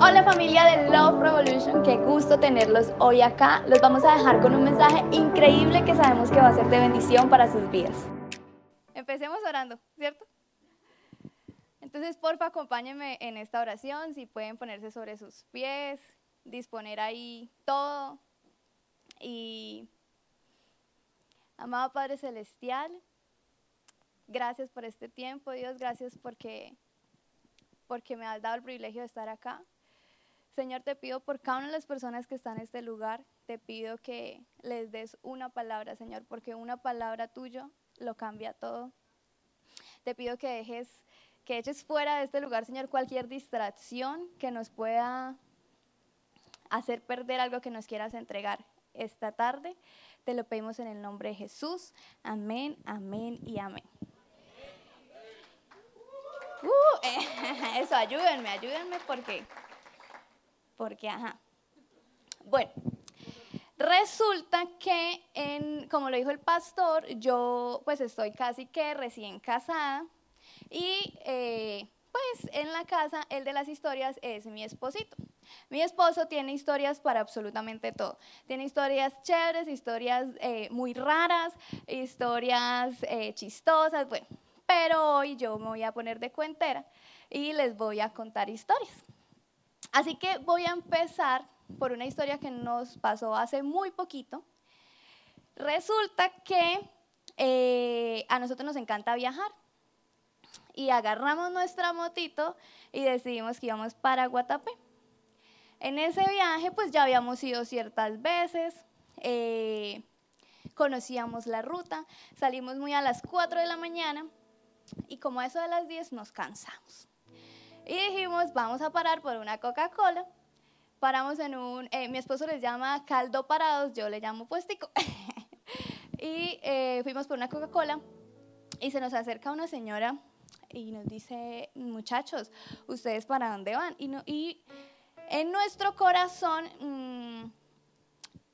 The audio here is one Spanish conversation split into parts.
Hola familia de Love Revolution, qué gusto tenerlos hoy acá. Los vamos a dejar con un mensaje increíble que sabemos que va a ser de bendición para sus vidas. Empecemos orando, ¿cierto? Entonces, porfa, acompáñenme en esta oración, si pueden ponerse sobre sus pies, disponer ahí todo. Y, amado Padre Celestial, gracias por este tiempo, Dios, gracias porque, porque me has dado el privilegio de estar acá. Señor, te pido por cada una de las personas que están en este lugar, te pido que les des una palabra, Señor, porque una palabra tuya lo cambia todo. Te pido que dejes, que eches fuera de este lugar, Señor, cualquier distracción que nos pueda hacer perder algo que nos quieras entregar esta tarde. Te lo pedimos en el nombre de Jesús. Amén, amén y amén. Uh, eso, ayúdenme, ayúdenme porque porque, ajá. Bueno, resulta que, como lo dijo el pastor, yo pues estoy casi que recién casada y eh, pues en la casa el de las historias es mi esposito. Mi esposo tiene historias para absolutamente todo. Tiene historias chéveres, historias eh, muy raras, historias eh, chistosas, bueno. Pero hoy yo me voy a poner de cuentera y les voy a contar historias. Así que voy a empezar por una historia que nos pasó hace muy poquito. Resulta que eh, a nosotros nos encanta viajar y agarramos nuestra motito y decidimos que íbamos para Guatapé. En ese viaje pues ya habíamos ido ciertas veces, eh, conocíamos la ruta, salimos muy a las 4 de la mañana y como a eso de las 10 nos cansamos. Y dijimos, vamos a parar por una Coca-Cola. Paramos en un, eh, mi esposo les llama caldo parados, yo le llamo puestico. y eh, fuimos por una Coca-Cola y se nos acerca una señora y nos dice, muchachos, ¿ustedes para dónde van? Y, no, y en nuestro corazón, mm,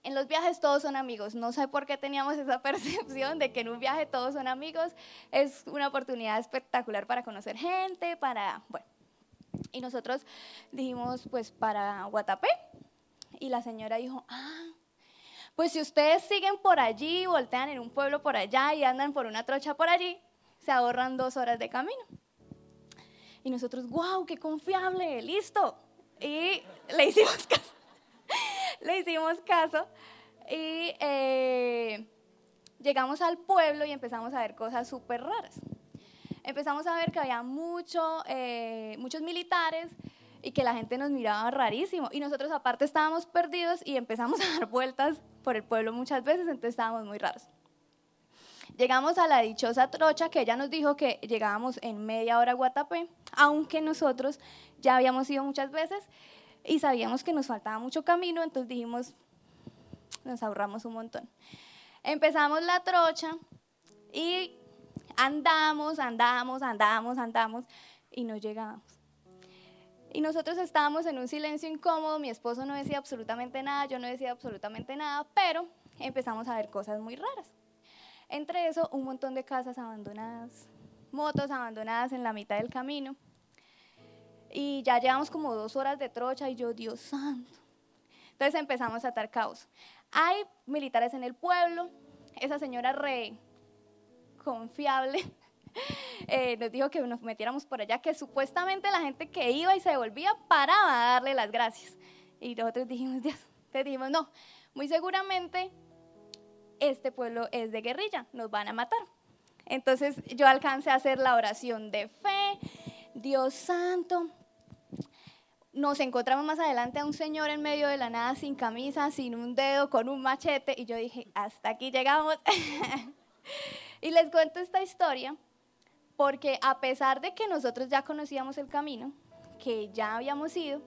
en los viajes todos son amigos. No sé por qué teníamos esa percepción de que en un viaje todos son amigos. Es una oportunidad espectacular para conocer gente, para, bueno. Y nosotros dijimos, pues para Guatapé. Y la señora dijo, ah, pues si ustedes siguen por allí, voltean en un pueblo por allá y andan por una trocha por allí, se ahorran dos horas de camino. Y nosotros, wow, qué confiable, listo. Y le hicimos caso. le hicimos caso. Y eh, llegamos al pueblo y empezamos a ver cosas súper raras empezamos a ver que había mucho, eh, muchos militares y que la gente nos miraba rarísimo. Y nosotros aparte estábamos perdidos y empezamos a dar vueltas por el pueblo muchas veces, entonces estábamos muy raros. Llegamos a la dichosa trocha que ella nos dijo que llegábamos en media hora a Guatapé, aunque nosotros ya habíamos ido muchas veces y sabíamos que nos faltaba mucho camino, entonces dijimos, nos ahorramos un montón. Empezamos la trocha y andamos, andamos, andamos, andamos y no llegamos. Y nosotros estábamos en un silencio incómodo, mi esposo no decía absolutamente nada, yo no decía absolutamente nada, pero empezamos a ver cosas muy raras. Entre eso, un montón de casas abandonadas, motos abandonadas en la mitad del camino. Y ya llevamos como dos horas de trocha y yo, Dios santo. Entonces empezamos a atar caos. Hay militares en el pueblo, esa señora re confiable, eh, nos dijo que nos metiéramos por allá, que supuestamente la gente que iba y se devolvía paraba a darle las gracias. Y nosotros dijimos, Dios, te dijimos, no, muy seguramente este pueblo es de guerrilla, nos van a matar. Entonces yo alcancé a hacer la oración de fe, Dios santo. Nos encontramos más adelante a un señor en medio de la nada sin camisa, sin un dedo, con un machete, y yo dije, hasta aquí llegamos. Y les cuento esta historia porque a pesar de que nosotros ya conocíamos el camino, que ya habíamos ido,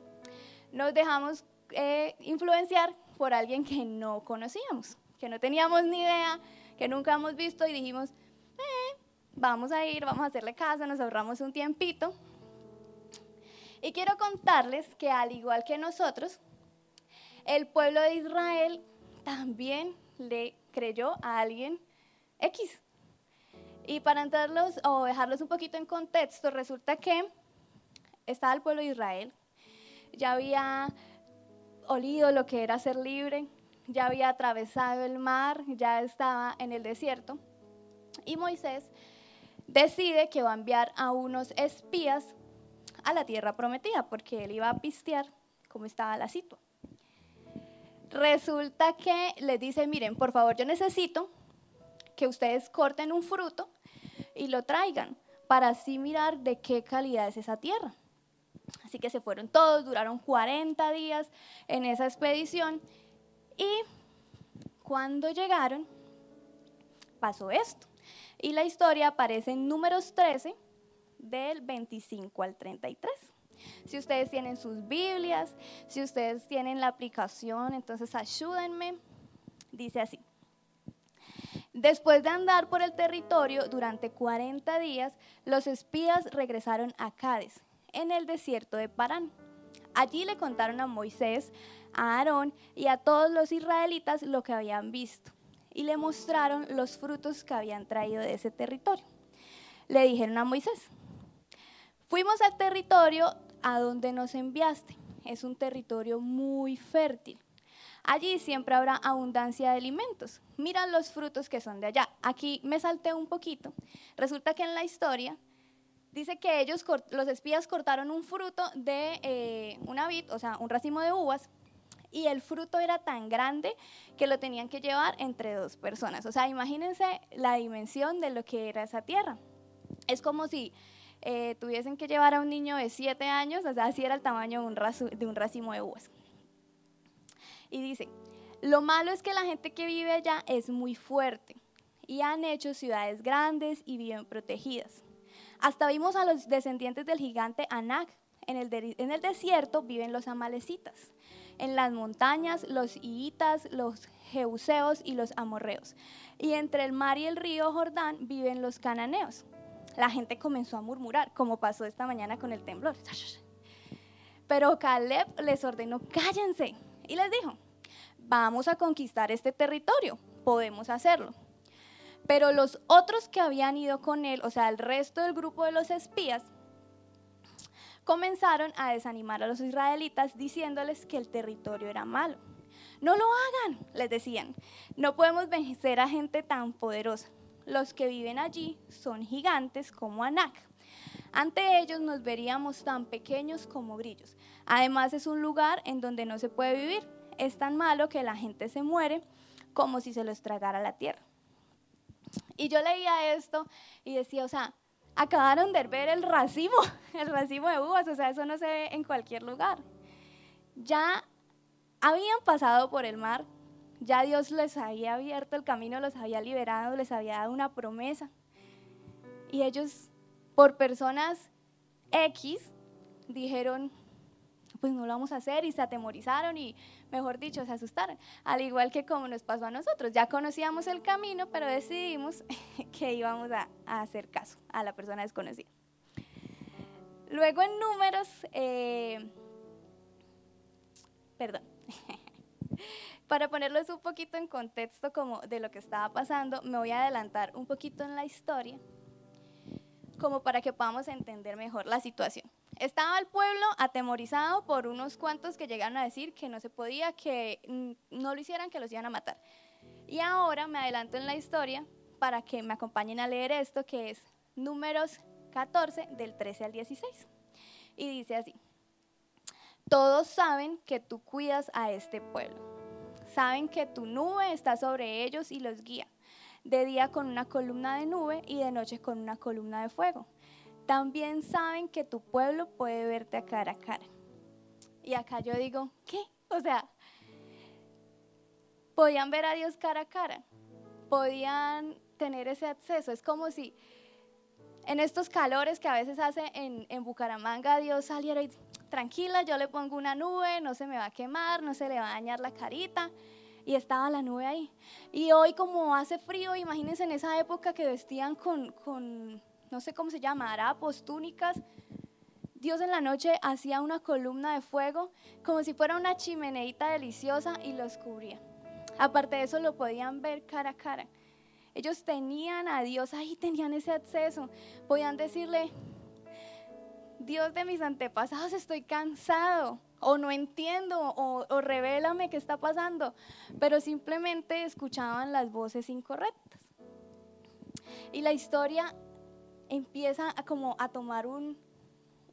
nos dejamos eh, influenciar por alguien que no conocíamos, que no teníamos ni idea, que nunca hemos visto y dijimos, eh, vamos a ir, vamos a hacerle caso, nos ahorramos un tiempito. Y quiero contarles que al igual que nosotros, el pueblo de Israel también le creyó a alguien X, y para entrarlos o dejarlos un poquito en contexto, resulta que estaba el pueblo de Israel, ya había olido lo que era ser libre, ya había atravesado el mar, ya estaba en el desierto. Y Moisés decide que va a enviar a unos espías a la tierra prometida, porque él iba a pistear cómo estaba la situación. Resulta que les dice, miren, por favor, yo necesito que ustedes corten un fruto y lo traigan para así mirar de qué calidad es esa tierra. Así que se fueron todos, duraron 40 días en esa expedición y cuando llegaron pasó esto. Y la historia aparece en números 13 del 25 al 33. Si ustedes tienen sus Biblias, si ustedes tienen la aplicación, entonces ayúdenme. Dice así. Después de andar por el territorio durante 40 días, los espías regresaron a Cádiz, en el desierto de Parán. Allí le contaron a Moisés, a Aarón y a todos los israelitas lo que habían visto y le mostraron los frutos que habían traído de ese territorio. Le dijeron a Moisés, fuimos al territorio a donde nos enviaste. Es un territorio muy fértil. Allí siempre habrá abundancia de alimentos. Miran los frutos que son de allá. Aquí me salté un poquito. Resulta que en la historia dice que ellos, los espías, cortaron un fruto de eh, una vid, o sea, un racimo de uvas, y el fruto era tan grande que lo tenían que llevar entre dos personas. O sea, imagínense la dimensión de lo que era esa tierra. Es como si eh, tuviesen que llevar a un niño de siete años, o sea, así era el tamaño de un racimo de uvas. Y dice, lo malo es que la gente que vive allá es muy fuerte y han hecho ciudades grandes y bien protegidas. Hasta vimos a los descendientes del gigante Anak. En el, desierto viven los amalecitas. En las montañas los iitas, los jeuseos y los amorreos. Y entre el mar y el río Jordán viven los cananeos la gente comenzó a murmurar, como pasó esta mañana con el temblor. Pero Caleb les ordenó, cállense, y les dijo, vamos a conquistar este territorio, podemos hacerlo. Pero los otros que habían ido con él, o sea, el resto del grupo de los espías, comenzaron a desanimar a los israelitas diciéndoles que el territorio era malo. No lo hagan, les decían. No podemos vencer a gente tan poderosa los que viven allí son gigantes como Anak. Ante ellos nos veríamos tan pequeños como grillos. Además es un lugar en donde no se puede vivir. Es tan malo que la gente se muere como si se los tragara la tierra. Y yo leía esto y decía, o sea, acabaron de ver el racimo, el racimo de uvas, o sea, eso no se ve en cualquier lugar. Ya habían pasado por el mar, ya Dios les había abierto el camino, los había liberado, les había dado una promesa. Y ellos, por personas X, dijeron, pues no lo vamos a hacer y se atemorizaron y, mejor dicho, se asustaron. Al igual que como nos pasó a nosotros, ya conocíamos el camino, pero decidimos que íbamos a, hacer caso a la persona desconocida. Luego en números, eh, perdón. Para ponerlos un poquito en contexto como de lo que estaba pasando, me voy a adelantar un poquito en la historia, como para que podamos entender mejor la situación. Estaba el pueblo atemorizado por unos cuantos que llegaron a decir que no se podía, que no lo hicieran, que los iban a matar. Y ahora me adelanto en la historia para que me acompañen a leer esto, que es números 14 del 13 al 16. Y dice así, todos saben que tú cuidas a este pueblo Saben que tu nube está sobre ellos y los guía, de día con una columna de nube y de noche con una columna de fuego. También saben que tu pueblo puede verte cara a cara. Y acá yo digo, ¿qué? O sea, podían ver a Dios cara a cara, podían tener ese acceso. Es como si en estos calores que a veces hace en, en Bucaramanga, Dios saliera y tranquila, yo le pongo una nube, no se me va a quemar, no se le va a dañar la carita. Y estaba la nube ahí. Y hoy como hace frío, imagínense en esa época que vestían con, con no sé cómo se llama, harapos, túnicas. Dios en la noche hacía una columna de fuego como si fuera una chimeneita deliciosa y los cubría. Aparte de eso lo podían ver cara a cara. Ellos tenían a Dios ahí, tenían ese acceso. Podían decirle, Dios de mis antepasados, estoy cansado. o no entiendo, o, o revélame qué está pasando, pero simplemente escuchaban las voces incorrectas. Y la historia empieza como a tomar un,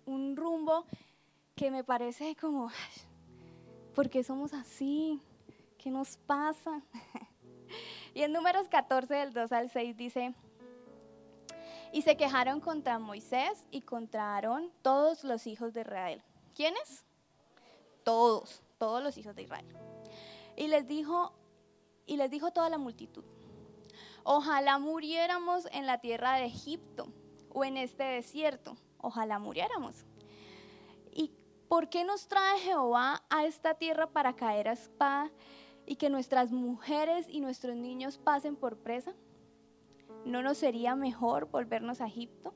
un rumbo que me parece como, ¿por qué somos así? ¿Qué nos pasa? y en números 14 del 2 al 6 dice, y se quejaron contra Moisés y contra Aarón todos los hijos de Israel. ¿Quiénes? Todos, todos los hijos de Israel. Y les dijo, y les dijo toda la multitud, ojalá muriéramos en la tierra de Egipto o en este desierto, ojalá muriéramos. ¿Y por qué nos trae Jehová a esta tierra para caer a espada y que nuestras mujeres y nuestros niños pasen por presa? ¿No nos sería mejor volvernos a Egipto?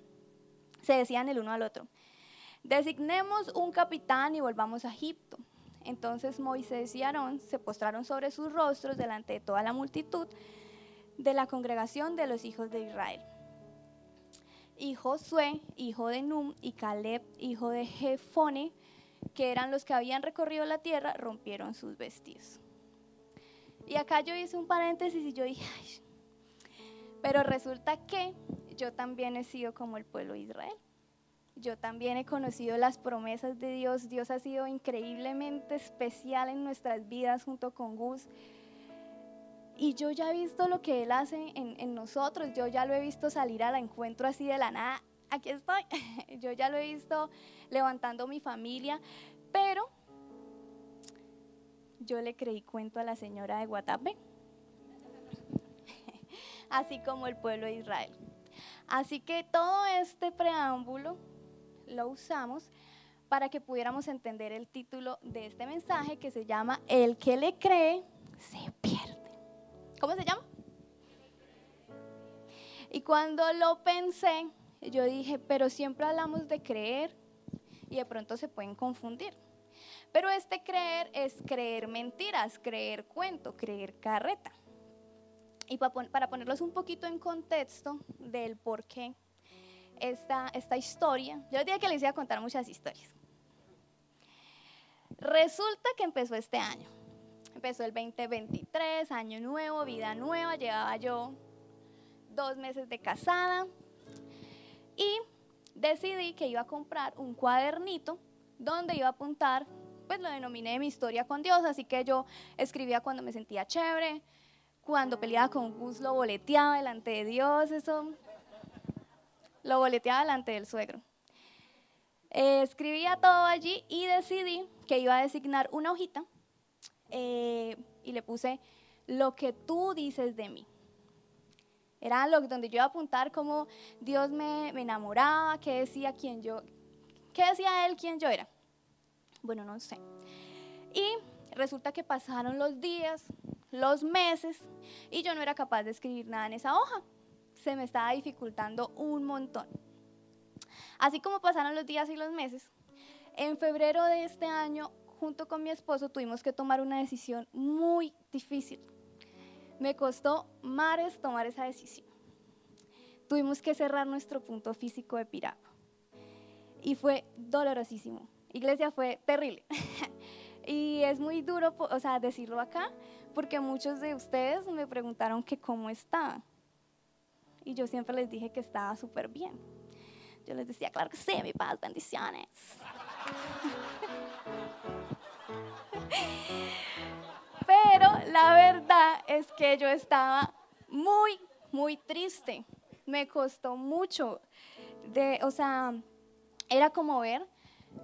Se decían el uno al otro. Designemos un capitán y volvamos a Egipto. Entonces Moisés y Aarón se postraron sobre sus rostros delante de toda la multitud de la congregación de los hijos de Israel. Y Josué, hijo de Num, y Caleb, hijo de Jefone, que eran los que habían recorrido la tierra, rompieron sus vestidos. Y acá yo hice un paréntesis y yo dije, pero resulta que yo también he sido como el pueblo de Israel. Yo también he conocido las promesas de Dios. Dios ha sido increíblemente especial en nuestras vidas junto con Gus. Y yo ya he visto lo que Él hace en, nosotros. Yo ya lo he visto salir al encuentro así de la nada. Aquí estoy. Yo ya lo he visto levantando mi familia. Pero yo le creí cuento a la señora de Guatape así como el pueblo de Israel. Así que todo este preámbulo lo usamos para que pudiéramos entender el título de este mensaje que se llama El que le cree se pierde. ¿Cómo se llama? Y cuando lo pensé, yo dije, pero siempre hablamos de creer y de pronto se pueden confundir. Pero este creer es creer mentiras, creer cuento, creer carreta. Y para ponerlos un poquito en contexto del por qué esta, esta historia, yo les dije que les iba a contar muchas historias. Resulta que empezó este año. Empezó el 2023, año nuevo, vida nueva. Llevaba yo dos meses de casada y decidí que iba a comprar un cuadernito donde iba a apuntar, pues lo denominé mi historia con Dios, así que yo escribía cuando me sentía chévere, cuando peleaba con Gus lo boleteaba delante de Dios, eso lo boleteaba delante del suegro. Eh, escribía todo allí y decidí que iba a designar una hojita eh, y le puse lo que tú dices de mí. Era lo, donde yo iba a apuntar cómo Dios me, me enamoraba, qué decía quién yo, qué decía él quién yo era. Bueno, no sé. Y resulta que pasaron los días, los meses y yo no era capaz de escribir nada en esa hoja. Se me estaba dificultando un montón. Así como pasaron los días y los meses, en febrero de este año, junto con mi esposo, tuvimos que tomar una decisión muy difícil. Me costó mares tomar esa decisión. Tuvimos que cerrar nuestro punto físico de Piragua. Y fue dolorosísimo. Iglesia fue terrible. y es muy duro, o sea, decirlo acá, porque muchos de ustedes me preguntaron que cómo estaba. Y yo siempre les dije que estaba súper bien. Yo les decía, claro que sí, mi paz, bendiciones. la verdad es que yo estaba muy, muy triste. Me costó mucho. O sea, era como ver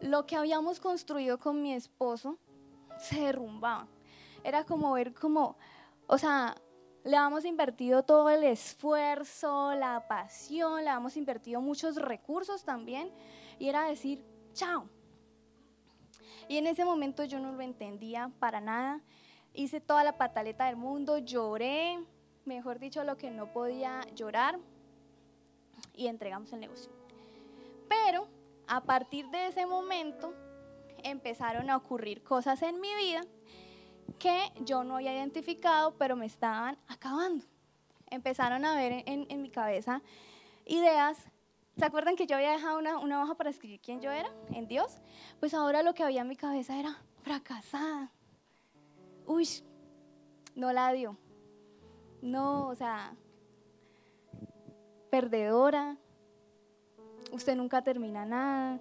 lo que habíamos construido con mi esposo se derrumbaba era como ver como, o sea, le hemos invertido todo el esfuerzo, la pasión, le hemos invertido muchos recursos también, y era decir, chao. Y en ese momento yo no lo entendía para nada. Hice toda la pataleta del mundo, lloré, mejor dicho, lo que no podía llorar, y entregamos el negocio. Pero a partir de ese momento empezaron a ocurrir cosas en mi vida que yo no había identificado, pero me estaban acabando. Empezaron a ver en, mi cabeza ideas ¿Se acuerdan que yo había dejado una, una hoja para escribir quién yo era en Dios? Pues ahora lo que había en mi cabeza era fracasada. Uy, no la dio. No, o sea, perdedora. Usted nunca termina nada.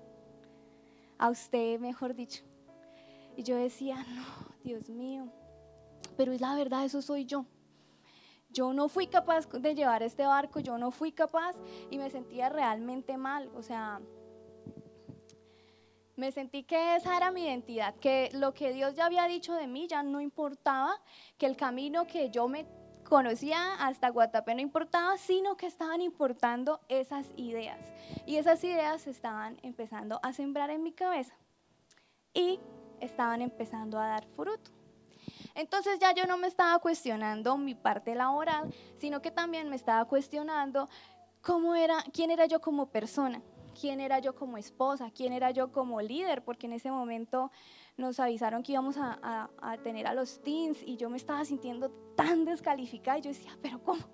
A usted, mejor dicho. Y yo decía, no, Dios mío. Pero es la verdad, eso soy yo. Yo no fui capaz de llevar este barco, yo no fui capaz y me sentía realmente mal. O sea, me sentí que esa era mi identidad, que lo que Dios ya había dicho de mí ya no importaba, que el camino que yo me conocía hasta Guatapé no importaba, sino que estaban importando esas ideas. Y esas ideas estaban empezando a sembrar en mi cabeza y estaban empezando a dar fruto. Entonces ya yo no me estaba cuestionando mi parte laboral, sino que también me estaba cuestionando cómo era, quién era yo como persona, quién era yo como esposa, quién era yo como líder, porque en ese momento nos avisaron que íbamos a, tener a los teens y yo me estaba sintiendo tan descalificada y yo decía, pero ¿cómo?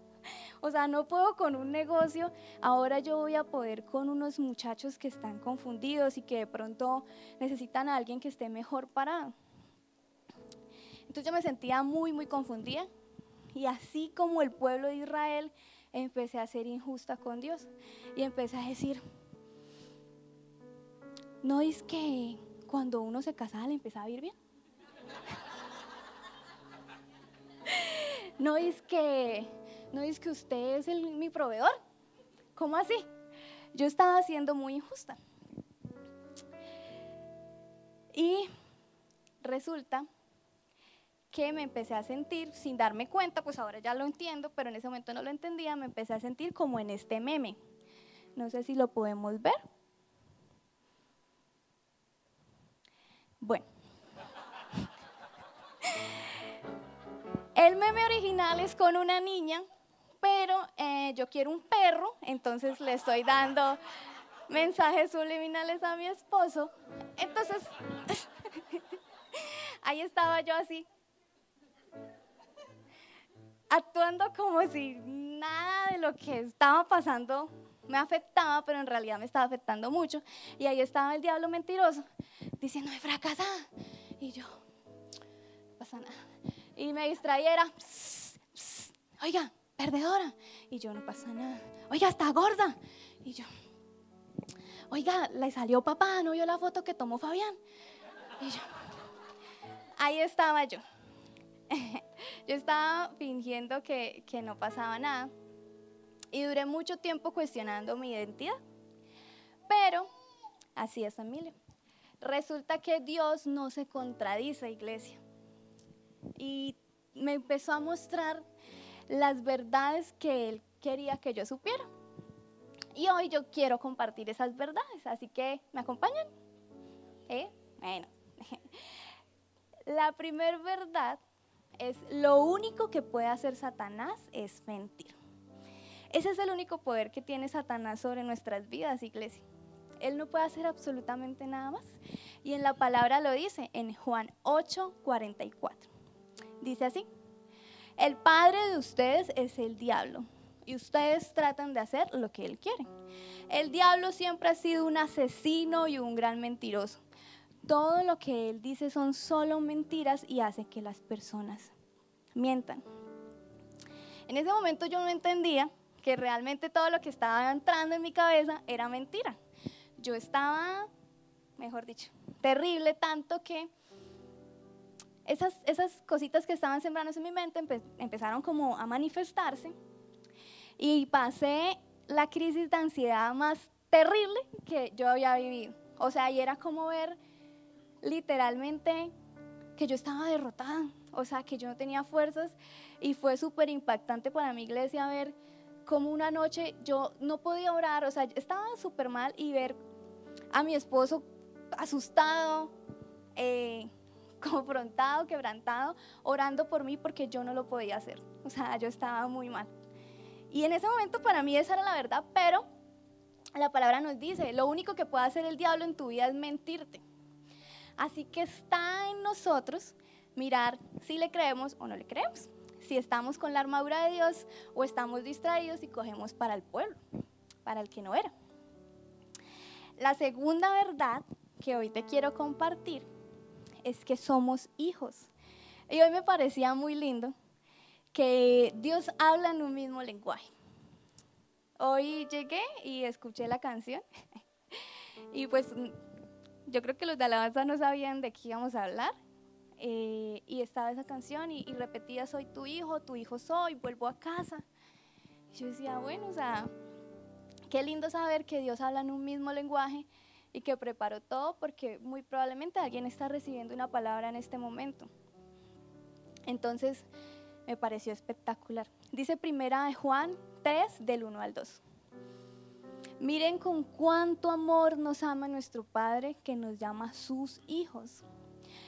O sea, no puedo con un negocio, ahora yo voy a poder con unos muchachos que están confundidos y que de pronto necesitan a alguien que esté mejor parado. Entonces yo me sentía muy, muy confundida y así como el pueblo de Israel, empecé a ser injusta con Dios y empecé a decir, no es que cuando uno se casaba le empezaba a ir bien. No es que, no es que usted es mi proveedor. ¿Cómo así? Yo estaba siendo muy injusta. Y resulta que me empecé a sentir, sin darme cuenta, pues ahora ya lo entiendo, pero en ese momento no lo entendía, me empecé a sentir como en este meme. No sé si lo podemos ver. El meme original es con una niña, pero eh, yo quiero un perro, entonces le estoy dando mensajes subliminales a mi esposo. Entonces, ahí estaba yo así, actuando como si nada de lo que estaba pasando me afectaba, pero en realidad me estaba afectando mucho. Y ahí estaba el diablo mentiroso, diciendo, fracasada. Y yo, pasa nada. Y me distrayera, oiga, perdedora. Y yo, no pasa nada. Oiga, está gorda. Y yo, oiga, le salió papá, no vio la foto que tomó Fabián. Y yo, ahí estaba yo. yo estaba fingiendo que, que no pasaba nada y duré mucho tiempo cuestionando mi identidad. Pero así es, familia. Resulta que Dios no se contradice, iglesia. Y me empezó a mostrar las verdades que Él quería que yo supiera. Y hoy yo quiero compartir esas verdades, así que ¿me acompañan? ¿Eh? Bueno, la primera verdad es lo único que puede hacer Satanás es mentir. Ese es el único poder que tiene Satanás sobre nuestras vidas, iglesia. Él no puede hacer absolutamente nada más. Y en la palabra lo dice en Juan 8, 44. Dice así, el padre de ustedes es el diablo y ustedes tratan de hacer lo que él quiere. El diablo siempre ha sido un asesino y un gran mentiroso todo lo que él dice son solo mentiras y hace que las personas mientan. En ese momento yo no entendía que realmente todo lo que estaba entrando en mi cabeza era mentira. Yo estaba, mejor dicho, terrible tanto que esas, esas cositas que estaban sembrando en mi mente empezaron como a manifestarse y pasé la crisis de ansiedad más terrible que yo había vivido. O sea, y era como ver literalmente que yo estaba derrotada, o sea, que yo no tenía fuerzas y fue súper impactante para mi iglesia ver cómo una noche yo no podía orar, o sea, estaba súper mal y ver a mi esposo asustado, eh, confrontado, quebrantado, orando por mí porque yo no lo podía hacer, o sea, yo estaba muy mal. Y en ese momento para mí esa era la verdad, pero la palabra nos dice, lo único que puede hacer el diablo en tu vida es mentirte. Así que está en nosotros mirar si le creemos o no le creemos, si estamos con la armadura de Dios o estamos distraídos y cogemos para el pueblo, para el que no era. La segunda verdad que hoy te quiero compartir es que somos hijos. Y hoy me parecía muy lindo que Dios habla en un mismo lenguaje. Hoy llegué y escuché la canción y pues yo creo que los de alabanza no sabían de qué íbamos a hablar. Eh, y estaba esa canción y, y, repetía, soy tu hijo, tu hijo soy, vuelvo a casa. Y yo decía, bueno, o sea, qué lindo saber que Dios habla en un mismo lenguaje y que preparó todo porque muy probablemente alguien está recibiendo una palabra en este momento. Entonces, me pareció espectacular. Dice primera de Juan 3, del 1 al 2. Miren con cuánto amor nos ama nuestro Padre que nos llama sus hijos.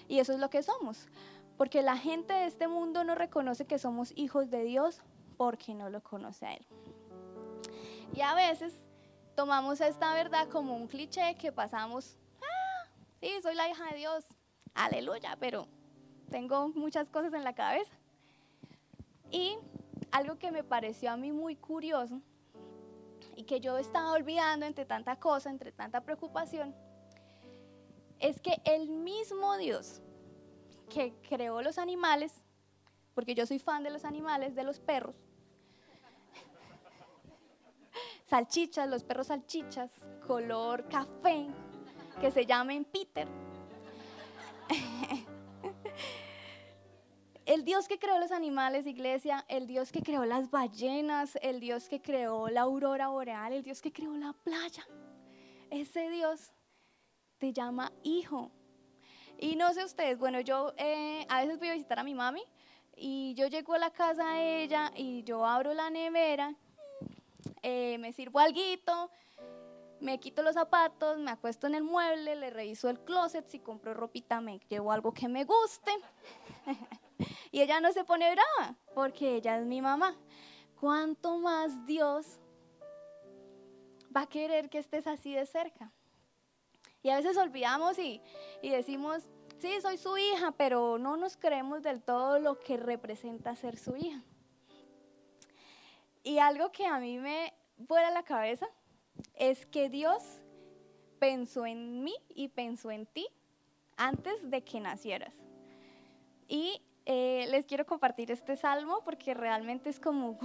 Y eso es lo que somos. Porque la gente de este mundo no reconoce que somos hijos de Dios porque no lo conoce a Él. Y a veces tomamos esta verdad como un cliché que pasamos, ah, sí, soy la hija de Dios, aleluya, pero tengo muchas cosas en la cabeza. Y algo que me pareció a mí muy curioso y que yo estaba olvidando entre tanta cosa, entre tanta preocupación, es que el mismo Dios que creó los animales, porque yo soy fan de los animales, de los perros, salchichas, los perros salchichas, color café, que se llamen Peter. el Dios que creó los animales, iglesia, el Dios que creó las ballenas, el Dios que creó la aurora boreal, el Dios que creó la playa, ese Dios te llama hijo. Y no sé ustedes, bueno, yo eh, a veces voy a visitar a mi mami y yo llego a la casa de ella y yo abro la nevera, eh, me sirvo algo, me quito los zapatos, me acuesto en el mueble, le reviso el closet, si compro ropita me llevo algo que me guste. y ella no se pone brava porque ella es mi mamá. ¿Cuánto más Dios va a querer que estés así de cerca? Y a veces olvidamos y, y decimos, sí, soy su hija, pero no nos creemos del todo lo que representa ser su hija. Y algo que a mí me vuela la cabeza es que Dios pensó en mí y pensó en ti antes de que nacieras. Y eh, les quiero compartir este salmo porque realmente es como...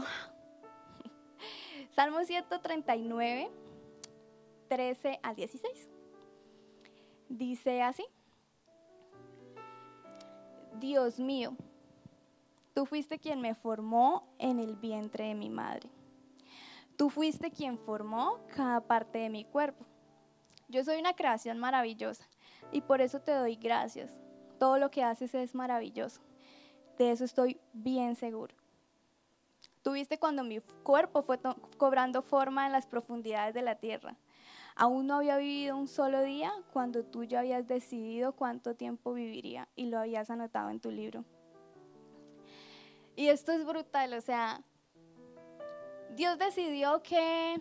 salmo 139, 13 al 16. Dice así. Dios mío, tú fuiste quien me formó en el vientre de mi madre. Tú fuiste quien formó cada parte de mi cuerpo. Yo soy una creación maravillosa y por eso te doy gracias. Todo lo que haces es maravilloso. De eso estoy bien seguro. Tuviste cuando mi cuerpo fue cobrando forma en las profundidades de la tierra. Aún no había vivido un solo día cuando tú ya habías decidido cuánto tiempo viviría y lo habías anotado en tu libro. Y esto es brutal, o sea, Dios decidió que,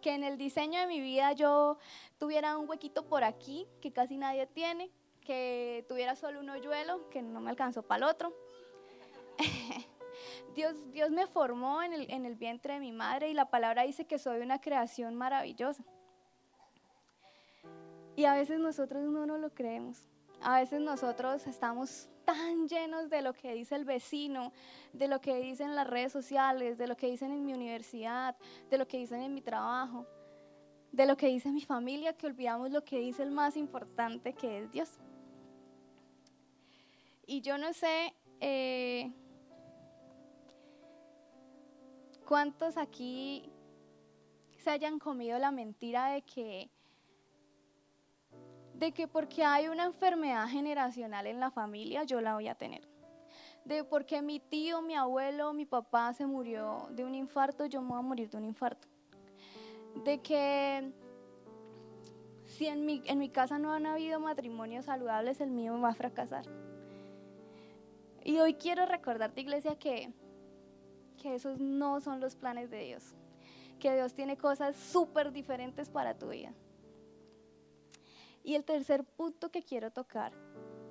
que en el diseño de mi vida yo tuviera un huequito por aquí que casi nadie tiene, que tuviera solo un hoyuelo, que no me alcanzó para el otro. Dios, Dios me formó en el, en el vientre de mi madre y la palabra dice que soy una creación maravillosa. Y a veces nosotros no nos lo creemos. A veces nosotros estamos tan llenos de lo que dice el vecino, de lo que dicen las redes sociales, de lo que dicen en mi universidad, de lo que dicen en mi trabajo, de lo que dice mi familia, que olvidamos lo que dice el más importante, que es Dios. Y yo no sé eh, cuántos aquí se hayan comido la mentira de que de que porque hay una enfermedad generacional en la familia, yo la voy a tener. De porque mi tío, mi abuelo, mi papá se murió de un infarto, yo me voy a morir de un infarto. De que si en mi, en mi casa no han habido matrimonios saludables, el mío va a fracasar. Y hoy quiero recordarte, iglesia, que, que esos no son los planes de Dios. Que Dios tiene cosas súper diferentes para tu vida. Y el tercer punto que quiero tocar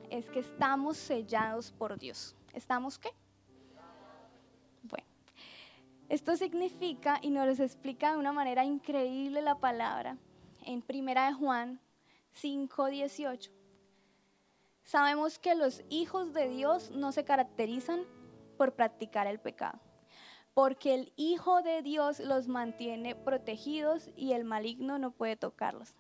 es que estamos sellados por Dios. ¿Estamos qué? Bueno, Esto significa, y nos explica de una manera increíble la palabra, en Primera de Juan 5:18. Sabemos que los hijos de Dios no se caracterizan por practicar el pecado, porque el Hijo de Dios los mantiene protegidos y el maligno no puede tocarlos.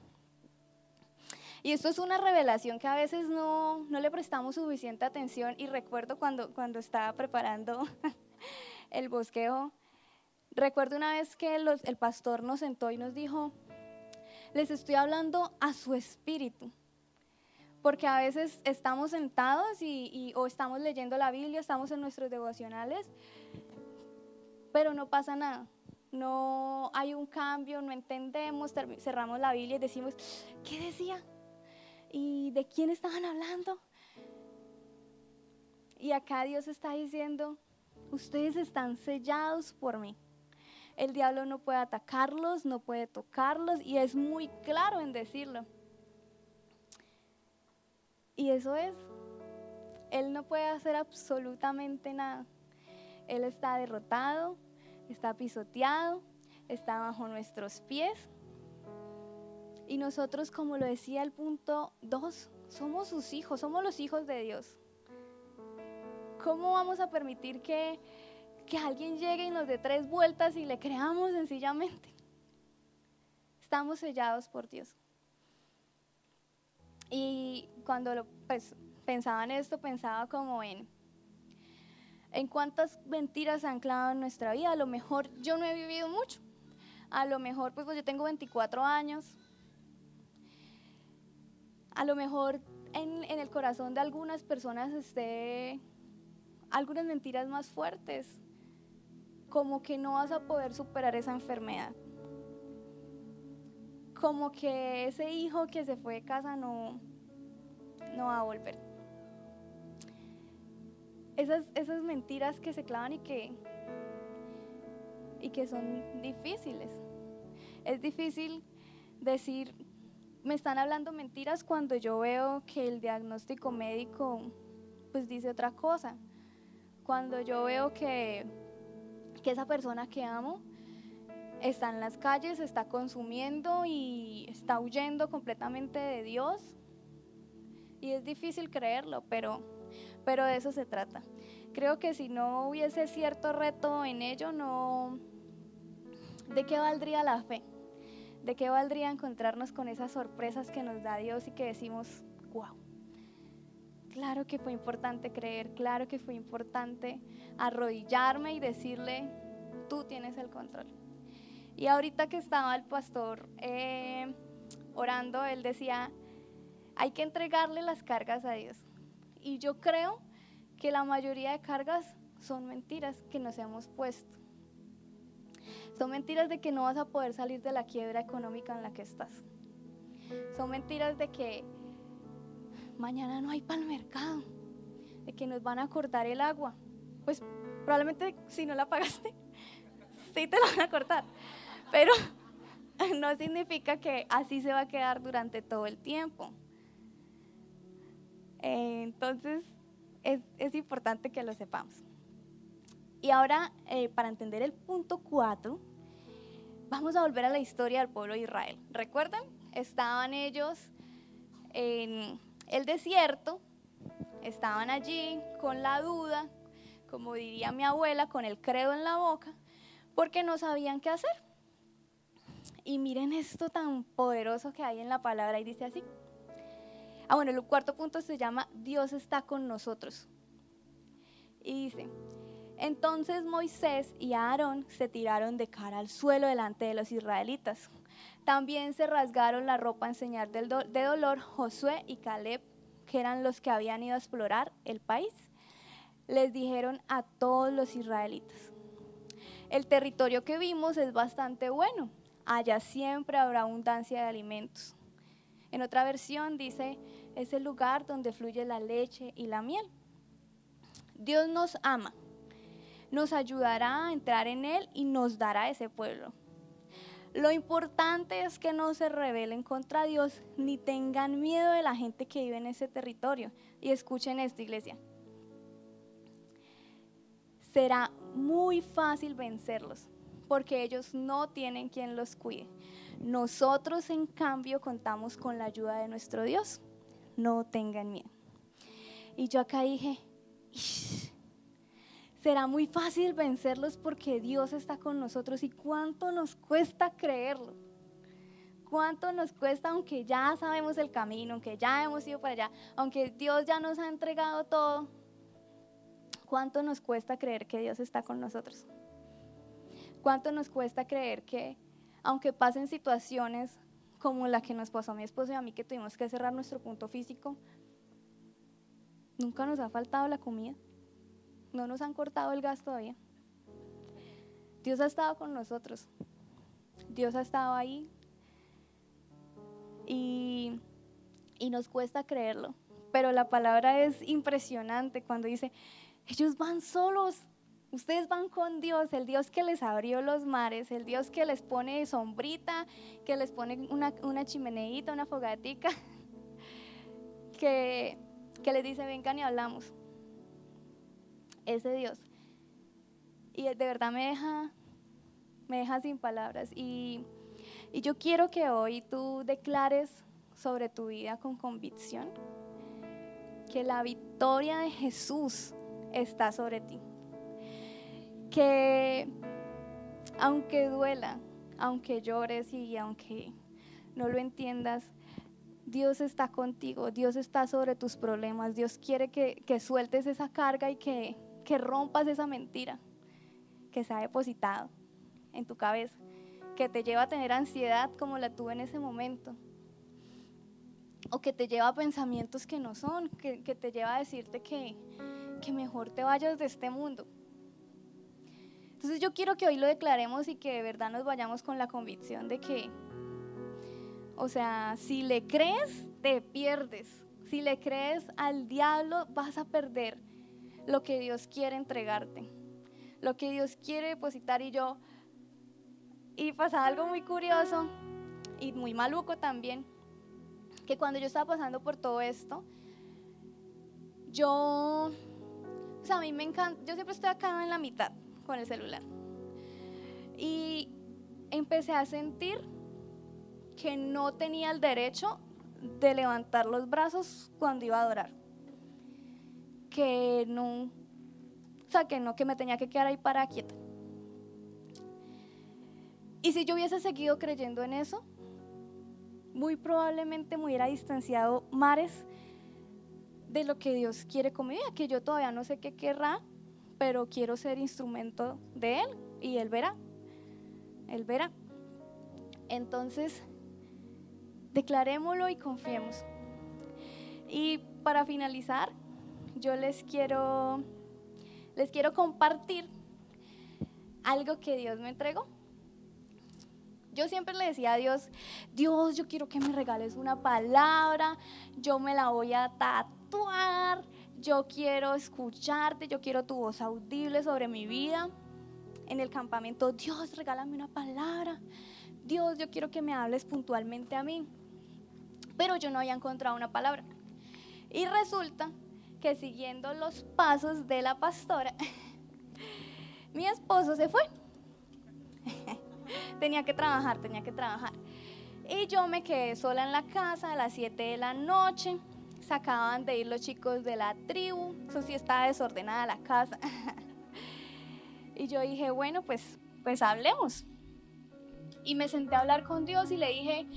Y esto es una revelación que a veces no, no le prestamos suficiente atención y recuerdo cuando, cuando estaba preparando el bosquejo, recuerdo una vez que el pastor nos sentó y nos dijo, les estoy hablando a su espíritu porque a veces estamos sentados y, o estamos leyendo la Biblia, estamos en nuestros devocionales, pero no pasa nada. No hay un cambio, no entendemos, cerramos la Biblia y decimos, ¿qué decía? ¿Y de quién estaban hablando? Y acá Dios está diciendo, ustedes están sellados por mí. El diablo no puede atacarlos, no puede tocarlos y es muy claro en decirlo. Y eso es, Él no puede hacer absolutamente nada. Él está derrotado, está pisoteado, está bajo nuestros pies. Y nosotros, como lo decía el punto 2, somos sus hijos, somos los hijos de Dios. ¿Cómo vamos a permitir que, que alguien llegue y nos dé tres vueltas y le creamos sencillamente? Estamos sellados por Dios. Y cuando pues, pensaba en esto, pensaba como en, en cuántas mentiras se han clavado en nuestra vida. A lo mejor yo no he vivido mucho. A lo mejor, pues, pues yo tengo 24 años. A lo mejor en, el corazón de algunas personas esté algunas mentiras más fuertes, como que no vas a poder superar esa enfermedad como que ese hijo que se fue de casa no, no va a volver. Esas, esas mentiras que se clavan y que, y que son difíciles. Es difícil decir, me están hablando mentiras cuando yo veo que el diagnóstico médico pues dice otra cosa. Cuando yo veo que, que esa persona que amo está en las calles, está consumiendo y está huyendo completamente de Dios. Y es difícil creerlo, pero, pero de eso se trata. Creo que si no hubiese cierto reto en ello, no... ¿De qué valdría la fe? ¿De qué valdría encontrarnos con esas sorpresas que nos da Dios y que decimos, wow? Claro que fue importante creer, claro que fue importante arrodillarme y decirle, tú tienes el control. Y ahorita que estaba el pastor eh, orando, él decía, hay que entregarle las cargas a Dios. Y yo creo que la mayoría de cargas son mentiras que nos hemos puesto. Son mentiras de que no vas a poder salir de la quiebra económica en la que estás. Son mentiras de que mañana no hay para el mercado, de que nos van a cortar el agua. Pues probablemente si no la pagaste, sí te la van a cortar pero no significa que así se va a quedar durante todo el tiempo. entonces, es, importante que lo sepamos. Y ahora, eh, para entender el punto 4, vamos a volver a la historia del pueblo de Israel. ¿Recuerdan? Estaban ellos en el desierto, estaban allí con la duda, como diría mi abuela, con el credo en la boca, porque no sabían qué hacer. Y miren esto tan poderoso que hay en la palabra y dice así. Ah, bueno, el cuarto punto se llama Dios está con nosotros. Y dice, entonces Moisés y Aarón se tiraron de cara al suelo delante de los israelitas. También se rasgaron la ropa en señal de dolor Josué y Caleb, que eran los que habían ido a explorar el país. Les dijeron a todos los israelitas, el territorio que vimos es bastante bueno allá siempre habrá abundancia de alimentos. En otra versión dice, es el lugar donde fluye la leche y la miel. Dios nos ama, nos ayudará a entrar en Él y nos dará ese pueblo. Lo importante es que no se rebelen contra Dios ni tengan miedo de la gente que vive en ese territorio. Y escuchen esto, iglesia. será muy fácil vencerlos, porque ellos no tienen quien los cuide. Nosotros, en cambio, contamos con la ayuda de nuestro Dios. No tengan miedo. Y yo acá dije, será muy fácil vencerlos porque Dios está con nosotros y cuánto nos cuesta creerlo. Cuánto nos cuesta, aunque ya sabemos el camino, aunque ya hemos ido para allá, aunque Dios ya nos ha entregado todo, cuánto nos cuesta creer que Dios está con nosotros. Cuánto nos cuesta creer que, aunque pasen situaciones como la que nos pasó a mi esposo y a mí, que tuvimos que cerrar nuestro punto físico, nunca nos ha faltado la comida, no nos han cortado el gas todavía. Dios ha estado con nosotros, Dios ha estado ahí y, y nos cuesta creerlo, pero la palabra es impresionante cuando dice, ellos van solos, Ustedes van con Dios, el Dios que les abrió los mares, el Dios que les pone sombrita, que les pone una, una chimeneita, una fogatica, que, que les dice, vengan y hablamos. Ese Dios. Y de verdad me deja, me deja sin palabras. Y, y yo quiero que hoy tú declares sobre tu vida con convicción que la victoria de Jesús está sobre ti que aunque duela, aunque llores y aunque no lo entiendas, Dios está contigo, Dios está sobre tus problemas, Dios quiere que, sueltes esa carga y que, que rompas esa mentira que se ha depositado en tu cabeza, que te lleva a tener ansiedad como la tuve en ese momento, o que te lleva a pensamientos que no son, que, te lleva a decirte que, que mejor te vayas de este mundo. Entonces yo quiero que hoy lo declaremos y que de verdad nos vayamos con la convicción de que, o sea, si le crees, te pierdes. Si le crees al diablo, vas a perder lo que Dios quiere entregarte, lo que Dios quiere depositar. Y yo, y pasa algo muy curioso y muy maluco también, que cuando yo estaba pasando por todo esto, yo, o sea, a mí me encanta, yo siempre estoy acá en la mitad con el celular. Y empecé a sentir que no tenía el derecho de levantar los brazos cuando iba a adorar. Que no, o sea, que no, que me tenía que quedar ahí para quieta. Y si yo hubiese seguido creyendo en eso, muy probablemente me hubiera distanciado mares de lo que Dios quiere conmigo, que yo todavía no sé qué querrá, pero quiero ser instrumento de Él y Él verá. Él verá. Entonces, declarémoslo y confiemos. Y para finalizar, yo les quiero, les quiero compartir algo que Dios me entregó. Yo siempre le decía a Dios, Dios, yo quiero que me regales una palabra, yo me la voy a tatuar, yo quiero escucharte, yo quiero tu voz audible sobre mi vida. En el campamento, Dios, regálame una palabra. Dios, yo quiero que me hables puntualmente a mí. Pero yo no había encontrado una palabra. Y resulta que siguiendo los pasos de la pastora, mi esposo se fue. tenía que trabajar, tenía que trabajar. Y yo me quedé sola en la casa a las 7 de la noche se acaban de ir los chicos de la tribu, eso sí estaba desordenada la casa. y yo dije, bueno, pues, pues hablemos. Y me senté a hablar con Dios y le dije,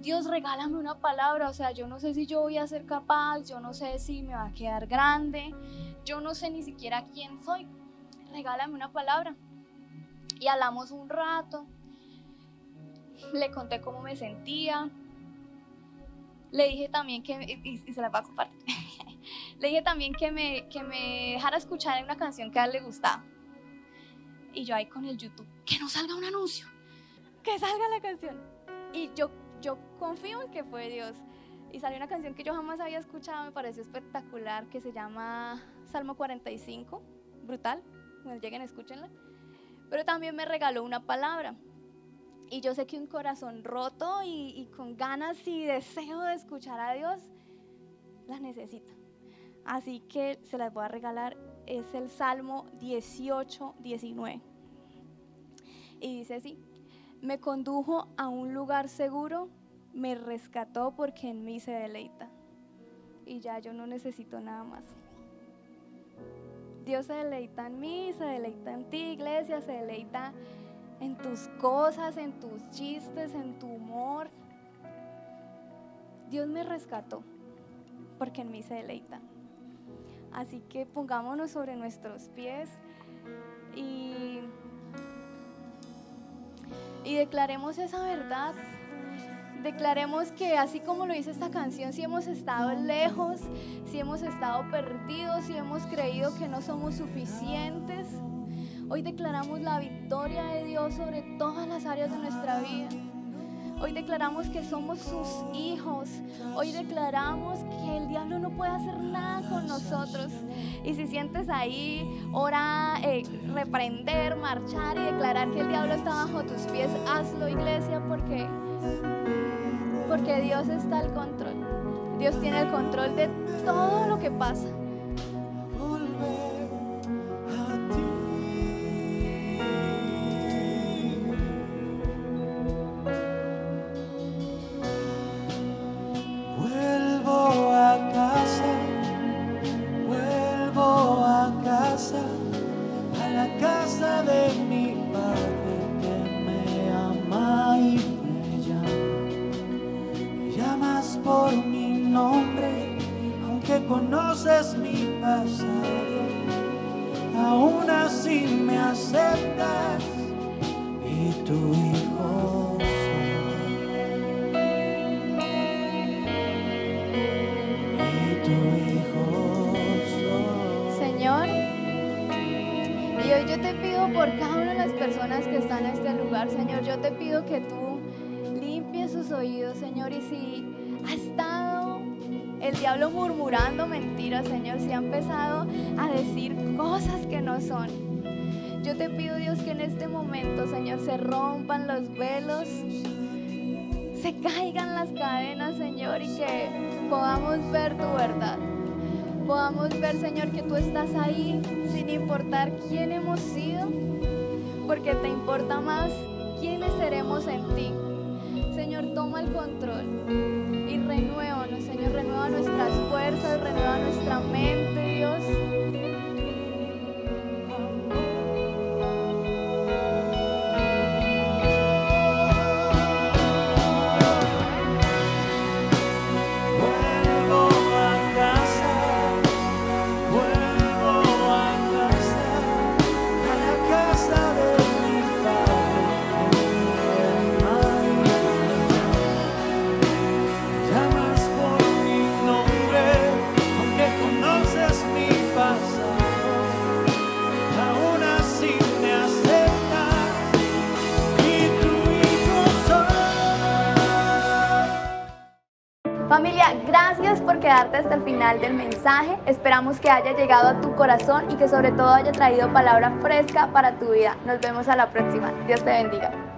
Dios, regálame una palabra, o sea, yo no sé si yo voy a ser capaz, yo no sé si me va a quedar grande, yo no sé ni siquiera quién soy, regálame una palabra. Y hablamos un rato, le conté cómo me sentía, le dije también que, y, se la va a compartir, le dije también que me, que me dejara escuchar una canción que a él le gustaba. Y yo ahí con el YouTube, que no salga un anuncio, que salga la canción. Y yo, yo confío en que fue Dios. Y salió una canción que yo jamás había escuchado, me pareció espectacular, que se llama Salmo 45, brutal, cuando lleguen escúchenla. Pero también me regaló una palabra y yo sé que un corazón roto y, con ganas y deseo de escuchar a Dios, la necesita. Así que se las voy a regalar. Es el Salmo 18, 19. Y dice así, me condujo a un lugar seguro, me rescató porque en mí se deleita. Y ya yo no necesito nada más. Dios se deleita en mí, se deleita en ti, iglesia, se deleita en tus cosas, en tus chistes, en tu humor. Dios me rescató porque en mí se deleita. Así que pongámonos sobre nuestros pies y, y declaremos esa verdad Declaremos que así como lo dice esta canción, si hemos estado lejos, si hemos estado perdidos, si hemos creído que no somos suficientes, hoy declaramos la victoria de Dios sobre todas las áreas de nuestra vida. Hoy declaramos que somos sus hijos. Hoy declaramos que el diablo no puede hacer nada con nosotros. Y si sientes ahí, ora, eh, reprender, marchar y declarar que el diablo está bajo tus pies, hazlo iglesia porque porque Dios está al control. Dios tiene el control de todo lo que pasa. Diablo murmurando mentiras, Señor, si ha empezado a decir cosas que no son. Yo te pido, Dios, que en este momento, Señor, se rompan los velos, se caigan las cadenas, Señor, y que podamos ver tu verdad. Podamos ver, Señor, que tú estás ahí sin importar quién hemos sido, porque te importa más quiénes seremos en ti. Señor, toma el control y renuévanos, Señor, renueva nuestras renueva nuestra mente, quedarte hasta el final del mensaje. Esperamos que haya llegado a tu corazón y que sobre todo haya traído palabra fresca para tu vida. Nos vemos a la próxima. Dios te bendiga.